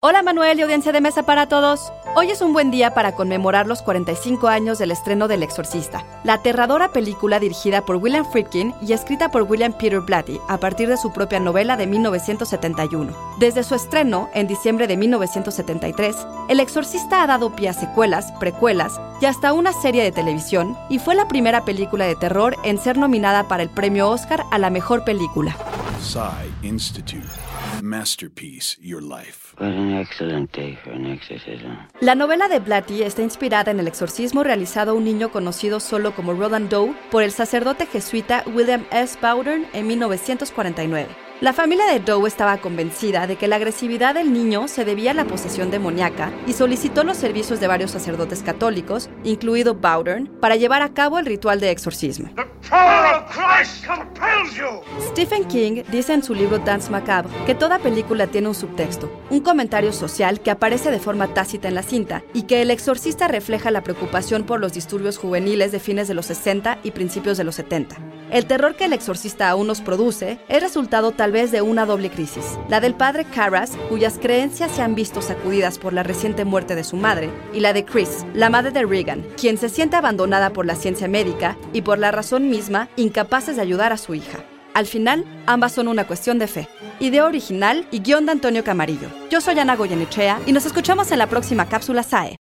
Hola Manuel y audiencia de mesa para todos. Hoy es un buen día para conmemorar los 45 años del estreno del Exorcista, la aterradora película dirigida por William Friedkin y escrita por William Peter Blatty a partir de su propia novela de 1971. Desde su estreno, en diciembre de 1973, El Exorcista ha dado pie a secuelas, precuelas y hasta una serie de televisión y fue la primera película de terror en ser nominada para el premio Oscar a la mejor película. Psy Institute. Masterpiece, Your Life. What an excellent day for an exorcism. La novela de Blatty está inspirada en el exorcismo realizado a un niño conocido solo como Roland Doe por el sacerdote jesuita William S. Bowdern en 1949. La familia de Doe estaba convencida de que la agresividad del niño se debía a la posesión demoníaca y solicitó los servicios de varios sacerdotes católicos, incluido Bowdern, para llevar a cabo el ritual de exorcismo. Stephen King dice en su libro Dance Macabre que toda película tiene un subtexto, un comentario social que aparece de forma tácita en la cinta y que El Exorcista refleja la preocupación por los disturbios juveniles de fines de los 60 y principios de los 70. El terror que El Exorcista aún nos produce es resultado tal vez de una doble crisis, la del padre Carras, cuyas creencias se han visto sacudidas por la reciente muerte de su madre, y la de Chris, la madre de Regan, quien se siente abandonada por la ciencia médica y por la razón misma incapaces de ayudar a su hija. Al final, ambas son una cuestión de fe. Idea original y guion de Antonio Camarillo. Yo soy Ana Goyenechea y nos escuchamos en la próxima cápsula SAE.